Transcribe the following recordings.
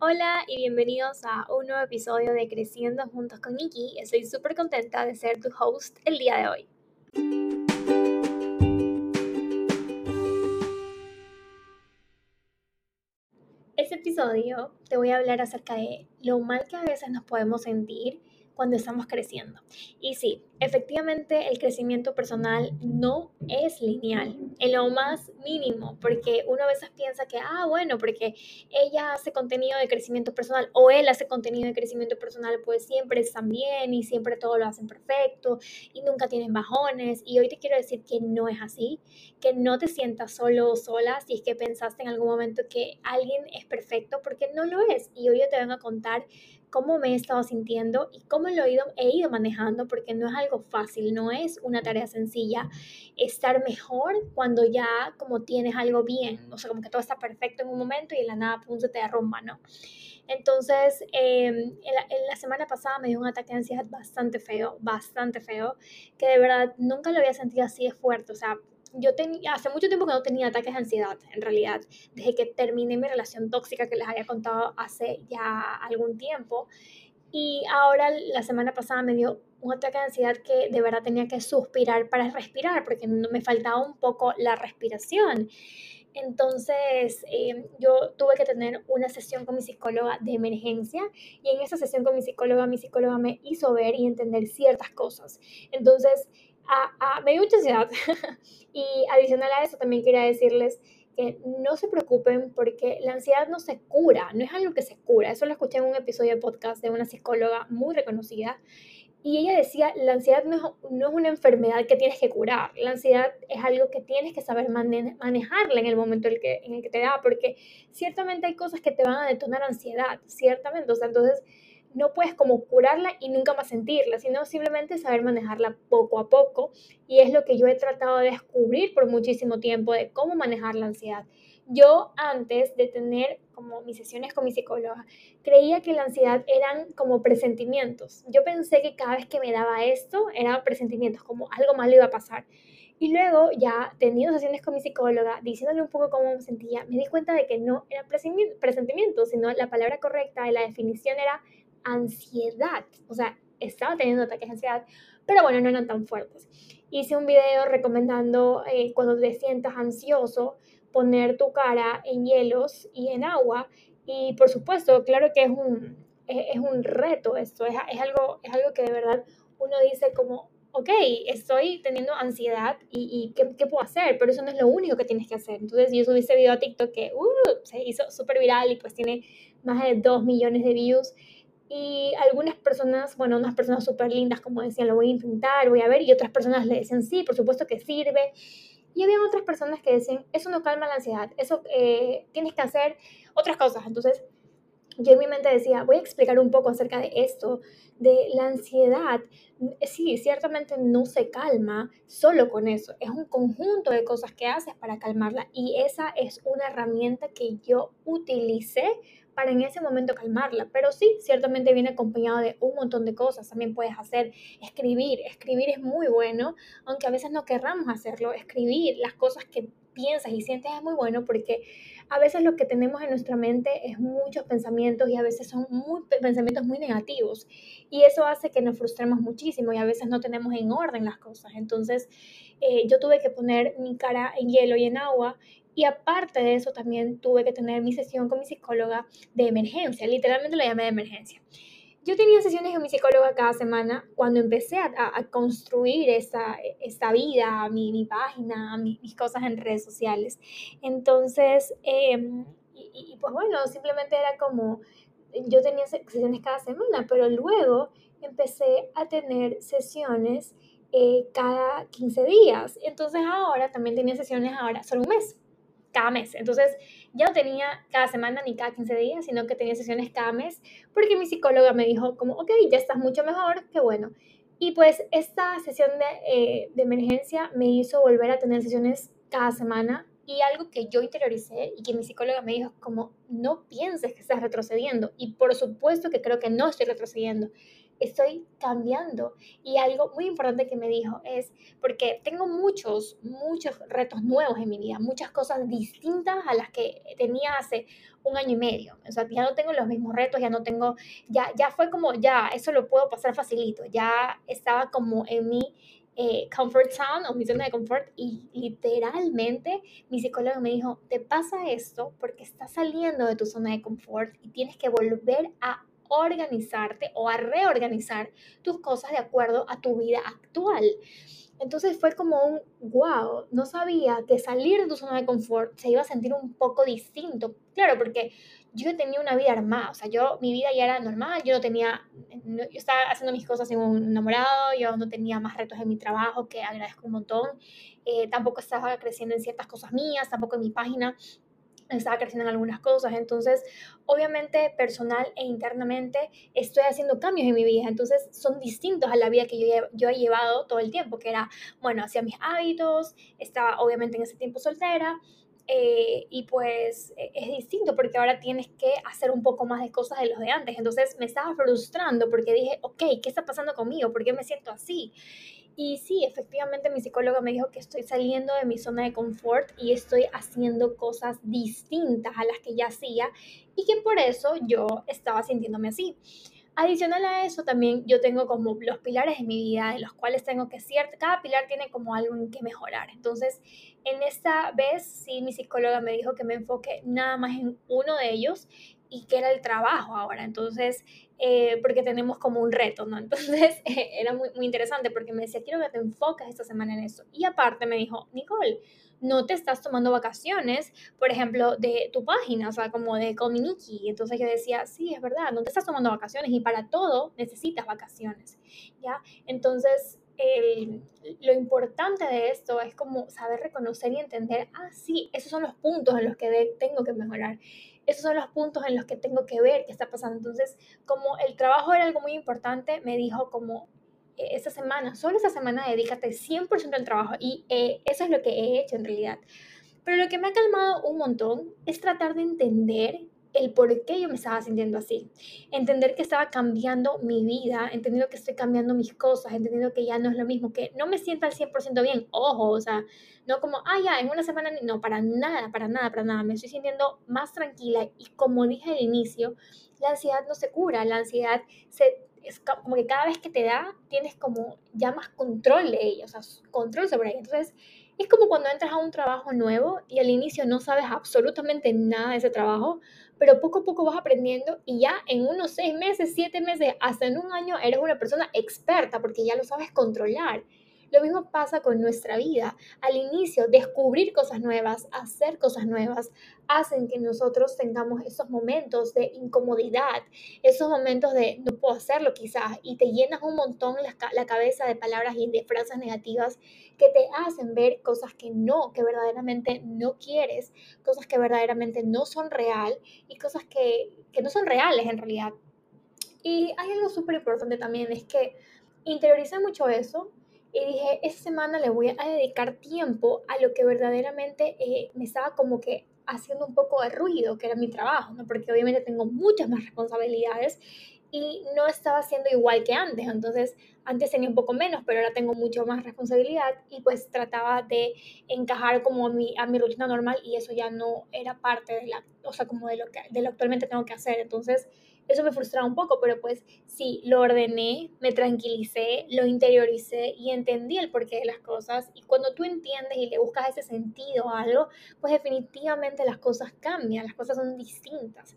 Hola y bienvenidos a un nuevo episodio de Creciendo Juntos con Nikki. Estoy súper contenta de ser tu host el día de hoy. Este episodio te voy a hablar acerca de lo mal que a veces nos podemos sentir cuando estamos creciendo. Y sí, efectivamente el crecimiento personal no es lineal, en lo más mínimo, porque uno a veces piensa que, ah, bueno, porque ella hace contenido de crecimiento personal o él hace contenido de crecimiento personal, pues siempre están bien y siempre todo lo hacen perfecto y nunca tienen bajones. Y hoy te quiero decir que no es así, que no te sientas solo o sola si es que pensaste en algún momento que alguien es perfecto, porque no lo es. Y hoy yo te vengo a contar cómo me he estado sintiendo y cómo lo he ido, he ido manejando, porque no es algo fácil, no es una tarea sencilla estar mejor cuando ya como tienes algo bien, o sea, como que todo está perfecto en un momento y en la nada, pum, se te derrumba, ¿no? Entonces, em, en, la, semana pasada me dio un ataque de ansiedad bastante feo, bastante feo, que de verdad nunca lo había sentido así de fuerte, o sea, yo tenía, hace mucho tiempo que no tenía ataques de ansiedad, en realidad, desde que terminé mi relación tóxica que les había contado hace ya algún tiempo. Y ahora la semana pasada me dio un ataque de ansiedad que de verdad tenía que suspirar para respirar, porque me faltaba un poco la respiración. Entonces, eh, yo tuve que tener una sesión con mi psicóloga de emergencia y en esa sesión con mi psicóloga, mi psicóloga me hizo ver y entender ciertas cosas. Entonces, me dio mucha ansiedad. y adicional a eso, también quería decirles que no se preocupen porque la ansiedad no se cura, no es algo que se cura. Eso lo escuché en un episodio de podcast de una psicóloga muy reconocida. Y ella decía, la ansiedad no es, no es una enfermedad que tienes que curar, la ansiedad es algo que tienes que saber manejarla en el momento en el, que, en el que te da, porque ciertamente hay cosas que te van a detonar ansiedad, ciertamente. O sea, entonces no puedes como curarla y nunca más sentirla, sino simplemente saber manejarla poco a poco. Y es lo que yo he tratado de descubrir por muchísimo tiempo de cómo manejar la ansiedad. Yo antes de tener como mis sesiones con mi psicóloga, creía que la ansiedad eran como presentimientos. Yo pensé que cada vez que me daba esto eran presentimientos, como algo malo iba a pasar. Y luego, ya teniendo sesiones con mi psicóloga, diciéndole un poco cómo me sentía, me di cuenta de que no eran presentimientos, sino la palabra correcta y la definición era ansiedad. O sea, estaba teniendo ataques de ansiedad, pero bueno, no eran tan fuertes. Hice un video recomendando eh, cuando te sientas ansioso, poner tu cara en hielos y en agua. Y por supuesto, claro que es un, es, un reto esto, es, es, algo, es algo que de verdad uno dice como, ok, estoy teniendo ansiedad y, ¿qué, ¿qué, puedo hacer? Pero eso no es lo único que tienes que hacer. Entonces yo subí ese video a TikTok que uh, se hizo súper viral y pues tiene más de 2 millones de views. Y algunas personas, bueno, unas personas súper lindas como decían, lo voy a intentar, voy a ver, y otras personas le decían, sí, por supuesto que sirve. Y había otras personas que decían, eso no calma la ansiedad, eso eh, tienes que hacer otras cosas. Entonces, yo en mi mente decía, voy a explicar un poco acerca de esto, de la ansiedad. Sí, ciertamente no se calma solo con eso, es un conjunto de cosas que haces para calmarla y esa es una herramienta que yo utilicé para en ese momento calmarla. Pero sí, ciertamente viene acompañado de un montón de cosas. También puedes hacer escribir. Escribir es muy bueno, aunque a veces no querramos hacerlo. Escribir las cosas que piensas y sientes es muy bueno porque a veces lo que tenemos en nuestra mente es muchos pensamientos y a veces son muy, pensamientos muy negativos y eso hace que nos frustremos muchísimo y a veces no tenemos en orden las cosas. Entonces eh, yo tuve que poner mi cara en hielo y en agua y aparte de eso, también tuve que tener mi sesión con mi psicóloga de emergencia. Literalmente la llamé de emergencia. Yo tenía sesiones con mi psicóloga cada semana cuando empecé a, construir esta, esta vida, mi, mi página, mis cosas en redes sociales. Entonces, em, y, pues bueno, simplemente era como, yo tenía sesiones cada semana, pero luego empecé a tener sesiones eh, cada 15 días. Entonces ahora también tenía sesiones ahora solo un mes cada mes. Entonces ya no tenía cada semana ni cada 15 días, sino que tenía sesiones cada mes, porque mi psicóloga me dijo como, ok, ya estás mucho mejor, qué bueno. Y pues esta sesión de, eh, de emergencia me hizo volver a tener sesiones cada semana y algo que yo interioricé y que mi psicóloga me dijo como no pienses que estás retrocediendo y por supuesto que creo que no estoy retrocediendo estoy cambiando. Y algo muy importante que me dijo es, porque tengo muchos, muchos retos nuevos en mi vida, muchas cosas distintas a las que tenía hace un año y medio. O sea, ya no tengo los mismos retos, ya no tengo, ya, ya fue como, ya, eso lo puedo pasar facilito, ya estaba como en mi eh, comfort zone o mi zona de confort y literalmente mi psicólogo me dijo, te pasa esto porque estás saliendo de tu zona de confort y tienes que volver a organizarte o a reorganizar tus cosas de acuerdo a tu vida actual. Entonces fue como un wow, no sabía que salir de tu zona de confort se iba a sentir un poco distinto. Claro, porque yo tenía una vida armada, o sea, yo, mi vida ya era normal, yo no tenía, yo estaba haciendo mis cosas en un enamorado, yo no tenía más retos en mi trabajo, que agradezco un montón, eh, tampoco estaba creciendo en ciertas cosas mías, tampoco en mi página, estaba creciendo en algunas cosas, entonces obviamente personal e internamente estoy haciendo cambios en mi vida, entonces son distintos a la vida que yo, yo he llevado todo el tiempo, que era, bueno, hacía mis hábitos, estaba obviamente en ese tiempo soltera, eh, y pues e, es distinto porque ahora tienes que hacer un poco más de cosas de los de antes. Entonces me estaba frustrando porque dije, ok, ¿qué está pasando conmigo? ¿Por qué me siento así? Y sí, efectivamente mi psicóloga me dijo que estoy saliendo de mi zona de confort y estoy haciendo cosas distintas a las que ya hacía y que por eso yo estaba sintiéndome así. Adicional a eso, también yo tengo como los pilares de mi vida, en los cuales tengo que cierto, cada pilar tiene como algo en que mejorar. Entonces, en esta vez, sí, mi psicóloga me dijo que me enfoque nada más en uno de ellos y que era el trabajo ahora. Entonces, eh, porque tenemos como un reto, ¿no? Entonces, era muy, muy interesante porque me decía, quiero que te enfoques esta semana en eso. Y aparte me dijo, Nicole, no te estás tomando vacaciones, por ejemplo, de tu página, o sea, como de Cominiki. Entonces yo decía, sí, es verdad, no te estás tomando vacaciones y para todo necesitas vacaciones, ¿ya? Entonces, lo importante de esto es como saber reconocer y entender, ah, sí, esos son los puntos en los que tengo que mejorar esos son los puntos en los que tengo que ver qué está pasando. Entonces, como el trabajo era algo muy importante, me dijo como, e, esa semana, solo esa semana dedícate 100% al trabajo y eh, eso es lo que he hecho en realidad. Pero lo que me ha calmado un montón es tratar de entender el por qué yo me estaba sintiendo así. Entender que estaba cambiando mi vida, entendiendo que estoy cambiando mis cosas, entendiendo que ya no es lo mismo, que no me sienta al 100% bien. Ojo, o sea, no como, ah, ya, en una semana, no, para nada, para nada, para nada. Me estoy sintiendo más tranquila y como dije al inicio, la ansiedad no se cura, la ansiedad se, es como que cada vez que te da, tienes como ya más control de ella, o sea, control sobre ella. Entonces, es como cuando entras a un trabajo nuevo y al inicio no sabes absolutamente nada de ese trabajo, pero poco a poco vas aprendiendo y ya en unos seis meses, siete meses, hasta en un año eres una persona experta porque ya lo sabes controlar. Lo mismo pasa con nuestra vida. Al inicio, descubrir cosas nuevas, hacer cosas nuevas, hacen que nosotros tengamos esos momentos de incomodidad, esos momentos de no puedo hacerlo quizás, y te llenas un montón la, cabeza de palabras y de frases negativas que te hacen ver cosas que no, que verdaderamente no quieres, cosas que verdaderamente no son real y cosas que, que no son reales en realidad. Y hay algo súper importante también, es que interioricé mucho eso, y dije, esta semana le voy a dedicar tiempo a lo que verdaderamente eh, me estaba como que haciendo un poco de ruido, que era mi trabajo, ¿no? Porque obviamente tengo muchas más responsabilidades y no estaba haciendo igual que antes. Entonces, antes tenía un poco menos, pero ahora tengo mucho más responsabilidad y pues trataba de encajar como a mi, a mi rutina normal y eso ya no era parte de la, o sea, como de lo que de lo actualmente tengo que hacer. Entonces, eso me frustraba un poco, pero pues sí, lo ordené, me tranquilicé, lo interioricé y entendí el porqué de las cosas. Y cuando tú entiendes y le buscas ese sentido a algo, pues definitivamente las cosas cambian, las cosas son distintas.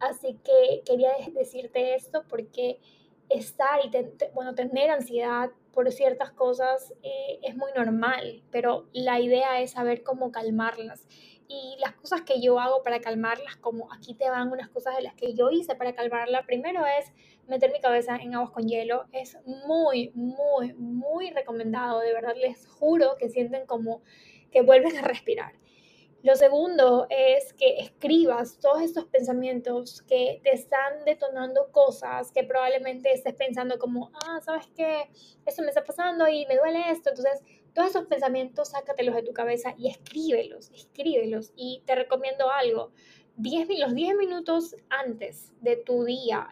Así que quería decirte esto porque estar y bueno, tener ansiedad por ciertas cosas eh, es muy normal, pero la idea es saber cómo calmarlas y las cosas que yo hago para calmarlas, como aquí te van unas cosas de las que yo hice para calmarla, primero es meter mi cabeza en aguas con hielo. Es muy, muy, muy recomendado. De verdad les juro que sienten como que vuelven a respirar. Lo segundo es que escribas todos estos pensamientos que te están detonando cosas que probablemente estés pensando como, ah, ¿sabes qué? Esto me está pasando y me duele esto. Entonces, todos esos pensamientos, sácatelos de tu cabeza y escríbelos, escríbelos. Y te recomiendo algo, los 10 minutos antes de tu día,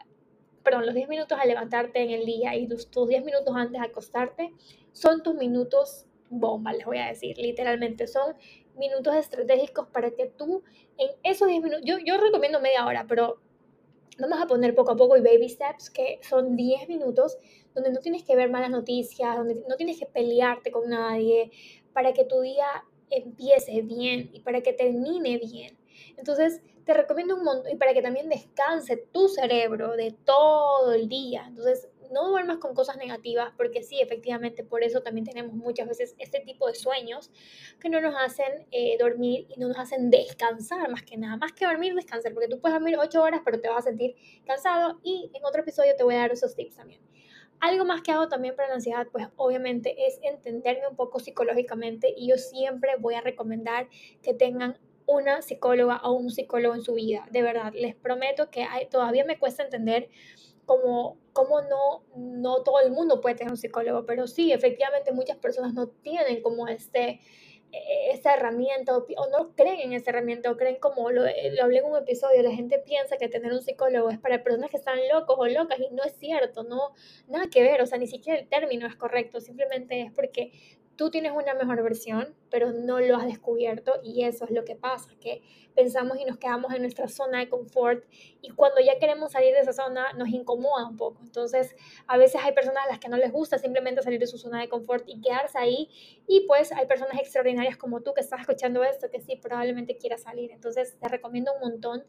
perdón, los 10 minutos al levantarte en el día y tus 10 minutos antes de acostarte son tus minutos bomba, les voy a decir, literalmente son minutos estratégicos para que tú en esos 10 minutos, yo, yo recomiendo media hora, pero vamos a poner poco a poco y baby steps, que son 10 minutos donde no tienes que ver malas noticias, donde no tienes que pelearte con nadie, para que tu día empiece bien y para que termine bien. Entonces, te recomiendo un montón y para que también descanse tu cerebro de todo el día. Entonces, no duermas con cosas negativas, porque sí, efectivamente, por eso también tenemos muchas veces este tipo de sueños que no nos hacen eh, dormir y no nos hacen descansar más que nada, más que dormir, descansar, porque tú puedes dormir 8 horas, pero te vas a sentir cansado y en otro episodio te voy a dar esos tips también. Algo más que hago también para la ansiedad, pues obviamente es entenderme un poco psicológicamente y yo siempre voy a recomendar que tengan una psicóloga o un psicólogo en su vida. De verdad, les prometo que todavía me cuesta entender como, como no, no todo el mundo puede tener un psicólogo, pero sí, efectivamente muchas personas no tienen como este, e, esa herramienta o, no creen en esa herramienta o creen como lo, lo, hablé en un episodio, la gente piensa que tener un psicólogo es para personas que están locos o locas y no es cierto, no, nada que ver, o sea, ni siquiera el término es correcto, simplemente es porque tú tienes una mejor versión, pero no lo has descubierto y eso es lo que pasa, que pensamos y nos quedamos en nuestra zona de confort y cuando ya queremos salir de esa zona nos incomoda un poco. Entonces, a veces hay personas a las que no les gusta simplemente salir de su zona de confort y quedarse ahí y pues hay personas extraordinarias como tú que estás escuchando esto que sí probablemente quieras salir. Entonces, te recomiendo un montón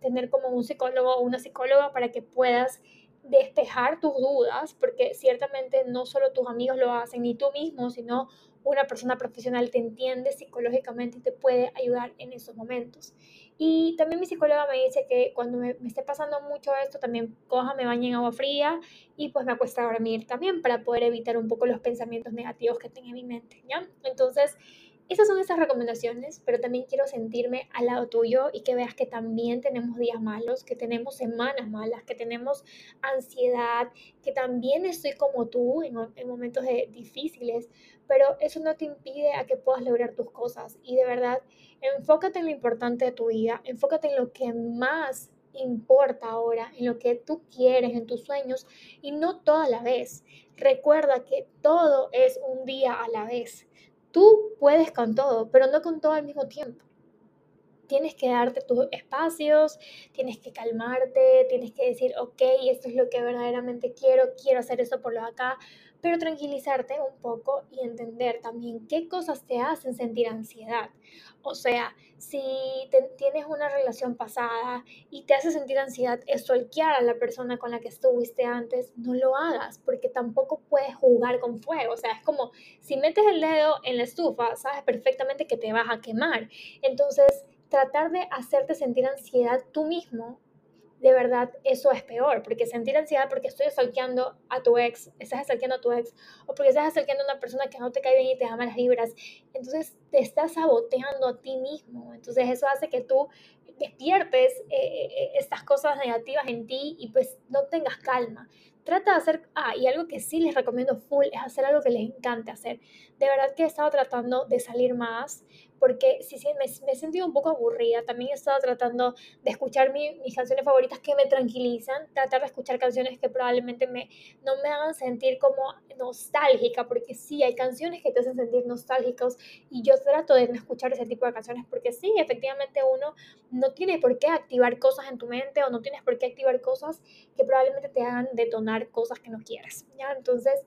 tener como un psicólogo o una psicóloga para que puedas despejar tus dudas, porque ciertamente no solo tus amigos lo hacen, ni tú mismo, sino una persona profesional te entiende psicológicamente y te puede ayudar en esos momentos. Y también mi psicóloga me dice que cuando me, esté pasando mucho esto, también coja, me bañe en agua fría y pues me acuesta a dormir también para poder evitar un poco los pensamientos negativos que tenga en mi mente, ¿ya? Entonces, esas son esas recomendaciones, pero también quiero sentirme al lado tuyo y que veas que también tenemos días malos, que tenemos semanas malas, que tenemos ansiedad, que también estoy como tú en, momentos difíciles, pero eso no te impide a que puedas lograr tus cosas. Y de verdad, enfócate en lo importante de tu vida, enfócate en lo que más importa ahora, en lo que tú quieres, en tus sueños, y no toda la vez. Recuerda que todo es un día a la vez. Tú puedes con todo, pero no con todo al mismo tiempo. Tienes que darte tus espacios, tienes que calmarte, tienes que decir, ok, esto es lo que verdaderamente quiero, quiero hacer eso por lo acá, pero tranquilizarte un poco y entender también qué cosas te hacen sentir ansiedad. O sea, si tienes una relación pasada y te hace sentir ansiedad, estolquear a la persona con la que estuviste antes, no lo hagas, porque tampoco puedes jugar con fuego. O sea, es como si metes el dedo en la estufa, sabes perfectamente que te vas a quemar. Entonces, tratar de hacerte sentir ansiedad tú mismo de verdad eso es peor, porque sentir ansiedad porque estoy asalqueando a tu ex, estás asalqueando a tu ex, o porque estás asalqueando a una persona que no te cae bien y te da malas vibras, entonces te estás saboteando a ti mismo, entonces eso hace que tú despiertes eh, eh, estas cosas negativas en ti y pues no tengas calma. Trata de hacer, ah, y algo que sí les recomiendo full es hacer algo que les encante hacer. De verdad que he estado tratando de salir más, porque si, me, me, he sentido un poco aburrida. También he estado tratando de escuchar mis canciones favoritas que me tranquilizan, tratar de escuchar canciones que probablemente me, no me hagan sentir como nostálgica, porque sí, hay canciones que te hacen sentir nostálgicos y yo trato de no escuchar ese tipo de canciones porque sí, efectivamente uno no tiene por qué activar cosas en tu mente o no tienes por qué activar cosas que probablemente te hagan detonar cosas que no quieres, ¿ya? Entonces,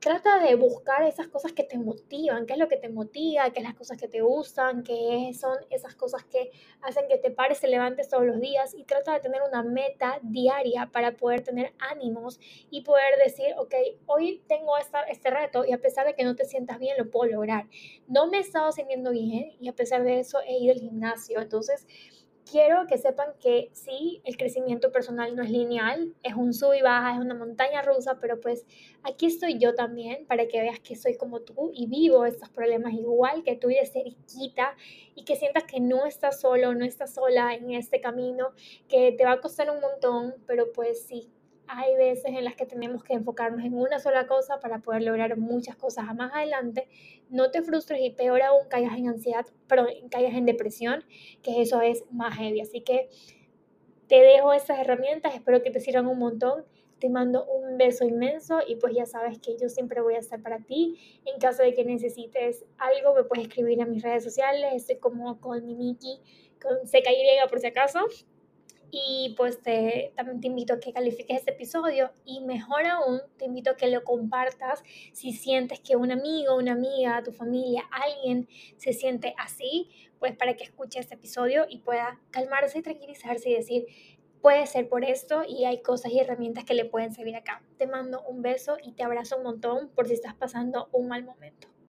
trata de buscar esas cosas que te motivan, qué es lo que te motiva, qué es las cosas que te gustan, qué son esas cosas que hacen que te pares, te levantes todos los días y trata de tener una meta diaria para poder tener ánimos y poder decir, ok, hoy tengo esta, este reto y a pesar de que no te sientas bien, lo puedo lograr. No me he estado sintiendo bien y a pesar de eso he ido al gimnasio, entonces quiero que sepan que sí, el crecimiento personal no es lineal, es un sub y baja, es una montaña rusa, pero pues aquí estoy yo también para que veas que soy como tú y vivo estos problemas igual que tú y de cerquita y que sientas que no estás solo, no estás sola en este camino, que te va a costar un montón, pero pues sí, hay veces en las que tenemos que enfocarnos en una sola cosa para poder lograr muchas cosas a más adelante. No te frustres y peor aún caigas en ansiedad, pero caigas en depresión, que eso es más heavy. Así que te dejo esas herramientas, espero que te sirvan un montón. Te mando un beso inmenso y pues ya sabes que yo siempre voy a estar para ti. En caso de que necesites algo, me puedes escribir a mis redes sociales, estoy como con mi Miki, con CKY por si acaso. Y pues te, también te invito a que califiques este episodio y mejor aún, te invito a que lo compartas si sientes que un amigo, una amiga, tu familia, alguien se siente así, pues para que escuche este episodio y pueda calmarse y tranquilizarse y decir, puede ser por esto y hay cosas y herramientas que le pueden servir acá. Te mando un beso y te abrazo un montón por si estás pasando un mal momento.